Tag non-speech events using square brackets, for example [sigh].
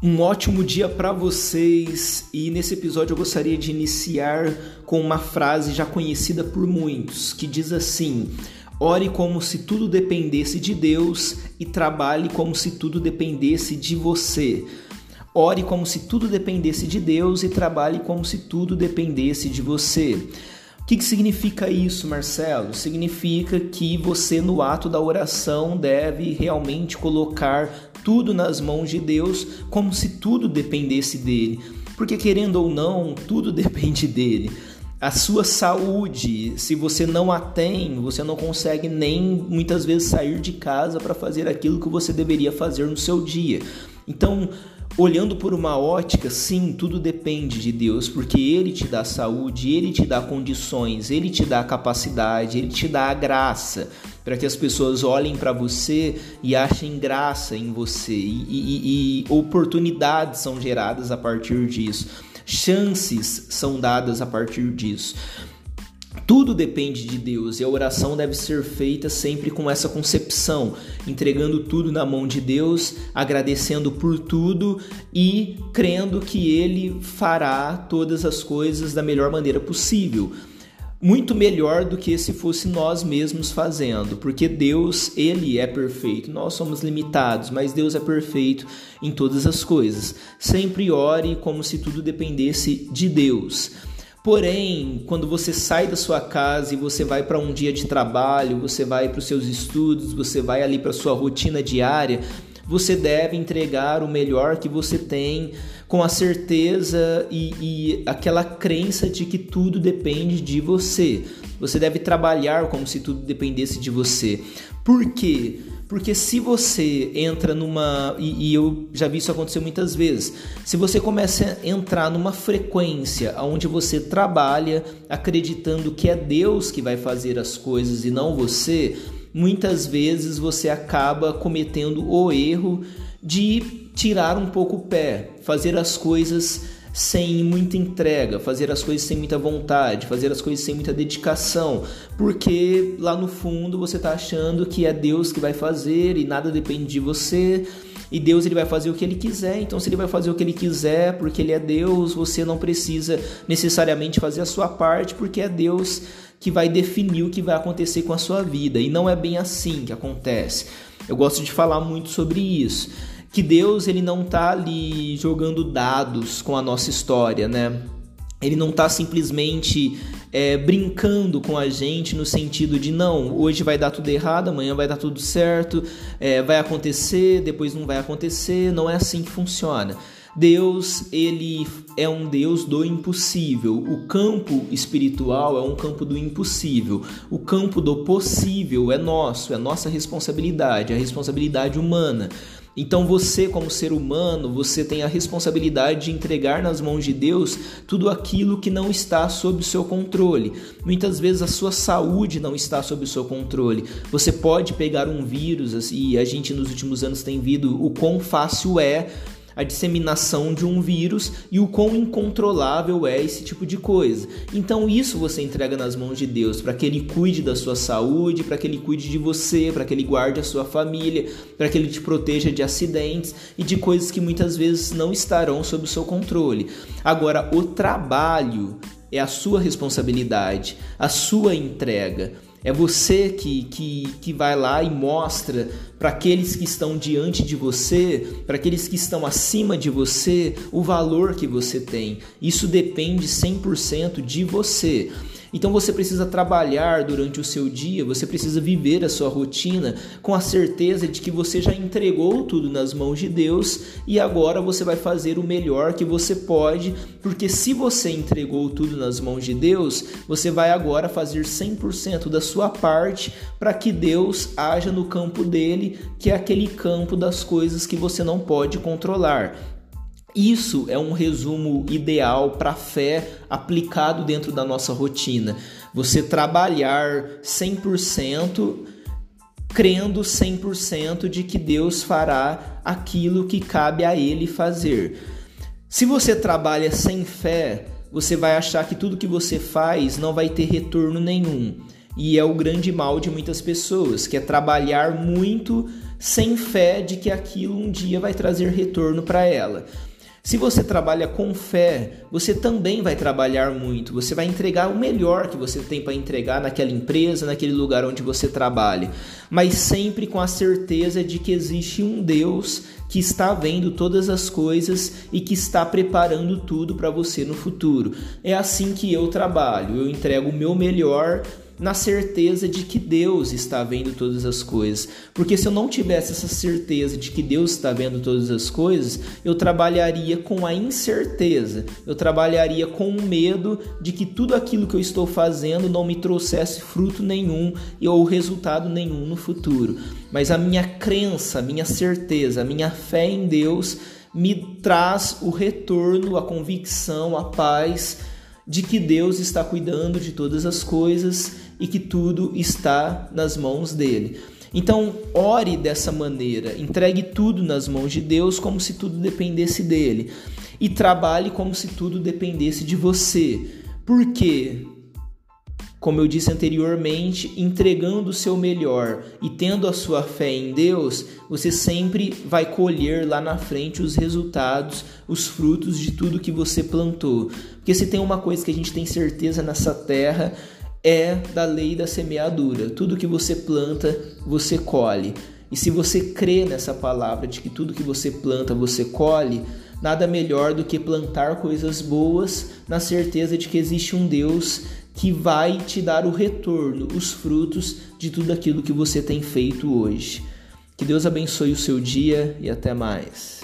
Um ótimo dia para vocês e nesse episódio eu gostaria de iniciar com uma frase já conhecida por muitos que diz assim: Ore como se tudo dependesse de Deus e trabalhe como se tudo dependesse de você. Ore como se tudo dependesse de Deus e trabalhe como se tudo dependesse de você. O que, que significa isso, Marcelo? Significa que você, no ato da oração, deve realmente colocar tudo nas mãos de Deus, como se tudo dependesse dele. Porque, querendo ou não, tudo [laughs] depende dele. A sua saúde, se você não a tem, você não consegue nem muitas vezes sair de casa para fazer aquilo que você deveria fazer no seu dia. Então, olhando por uma ótica, sim, tudo depende de Deus, porque Ele te dá saúde, Ele te dá condições, Ele te dá capacidade, Ele te dá a graça para que as pessoas olhem para você e achem graça em você e, e, e oportunidades são geradas a partir disso, chances são dadas a partir disso. Tudo depende de Deus e a oração deve ser feita sempre com essa concepção, entregando tudo na mão de Deus, agradecendo por tudo e crendo que Ele fará todas as coisas da melhor maneira possível muito melhor do que se fosse nós mesmos fazendo, porque Deus, ele é perfeito. Nós somos limitados, mas Deus é perfeito em todas as coisas. Sempre ore como se tudo dependesse de Deus. Porém, quando você sai da sua casa e você vai para um dia de trabalho, você vai para os seus estudos, você vai ali para sua rotina diária, você deve entregar o melhor que você tem, com a certeza e, e aquela crença de que tudo depende de você. Você deve trabalhar como se tudo dependesse de você. Por quê? Porque se você entra numa. E, e, eu já vi isso acontecer muitas vezes. Se você começa a entrar numa frequência onde você trabalha acreditando que é Deus que vai fazer as coisas e não você, muitas vezes você acaba cometendo o erro de tirar um pouco o pé, fazer as coisas sem muita entrega, fazer as coisas sem muita vontade, fazer as coisas sem muita dedicação, porque lá no fundo você está achando que é Deus que vai fazer e nada depende de você. E Deus ele vai fazer o que ele quiser, então se ele vai fazer o que ele quiser, porque ele é Deus, você não precisa necessariamente fazer a sua parte, porque é Deus que vai definir o que vai acontecer com a sua vida. E não é bem assim que acontece. Eu gosto de falar muito sobre isso, que Deus ele não está ali jogando dados com a nossa história, né? Ele não está simplesmente é, brincando com a gente no sentido de não, hoje vai dar tudo errado, amanhã vai dar tudo certo, é, vai acontecer, depois não vai acontecer. Não é assim que funciona. Deus, ele é um Deus do impossível. O campo espiritual é um campo do impossível. O campo do possível é nosso, é nossa responsabilidade, é a responsabilidade humana. Então você, como ser humano, você tem a responsabilidade de entregar nas mãos de Deus tudo aquilo que não está sob o seu controle. Muitas vezes a sua saúde não está sob o seu controle. Você pode pegar um vírus e a gente nos últimos anos tem visto o quão fácil é a disseminação de um vírus e o quão incontrolável é esse tipo de coisa. Então isso você entrega nas mãos de Deus para que ele cuide da sua saúde, para que ele cuide de você, para que ele guarde a sua família, para que ele te proteja de acidentes e de coisas que muitas vezes não estarão sob o seu controle. Agora, o trabalho é a sua responsabilidade, a sua entrega. É você que, que, que vai lá e mostra para aqueles que estão diante de você, para aqueles que estão acima de você, o valor que você tem. Isso depende 100% de você. Então você precisa trabalhar durante o seu dia, você precisa viver a sua rotina com a certeza de que você já entregou tudo nas mãos de Deus e agora você vai fazer o melhor que você pode, porque se você entregou tudo nas mãos de Deus, você vai agora fazer 100% da sua parte para que Deus haja no campo dele, que é aquele campo das coisas que você não pode controlar. Isso é um resumo ideal para a fé aplicado dentro da nossa rotina. Você trabalhar 100% crendo 100% de que Deus fará aquilo que cabe a ele fazer. Se você trabalha sem fé, você vai achar que tudo que você faz não vai ter retorno nenhum. E é o grande mal de muitas pessoas, que é trabalhar muito sem fé de que aquilo um dia vai trazer retorno para ela. Se você trabalha com fé, você também vai trabalhar muito, você vai entregar o melhor que você tem para entregar naquela empresa, naquele lugar onde você trabalha, mas sempre com a certeza de que existe um Deus que está vendo todas as coisas e que está preparando tudo para você no futuro. É assim que eu trabalho, eu entrego o meu melhor na certeza de que Deus está vendo todas as coisas. Porque se eu não tivesse essa certeza de que Deus está vendo todas as coisas, eu trabalharia com a incerteza, eu trabalharia com o medo de que tudo aquilo que eu estou fazendo não me trouxesse fruto nenhum ou resultado nenhum no futuro. Mas a minha crença, a minha certeza, a minha fé em Deus me traz o retorno, a convicção, a paz de que Deus está cuidando de todas as coisas e que tudo está nas mãos dele. Então, ore dessa maneira, entregue tudo nas mãos de Deus como se tudo dependesse dele e trabalhe como se tudo dependesse de você. Por quê? Como eu disse anteriormente, entregando o seu melhor e tendo a sua fé em Deus, você sempre vai colher lá na frente os resultados, os frutos de tudo que você plantou. Porque se tem uma coisa que a gente tem certeza nessa terra, é da lei da semeadura. Tudo que você planta, você colhe. E se você crê nessa palavra de que tudo que você planta, você colhe, nada melhor do que plantar coisas boas na certeza de que existe um Deus que vai te dar o retorno, os frutos de tudo aquilo que você tem feito hoje. Que Deus abençoe o seu dia e até mais.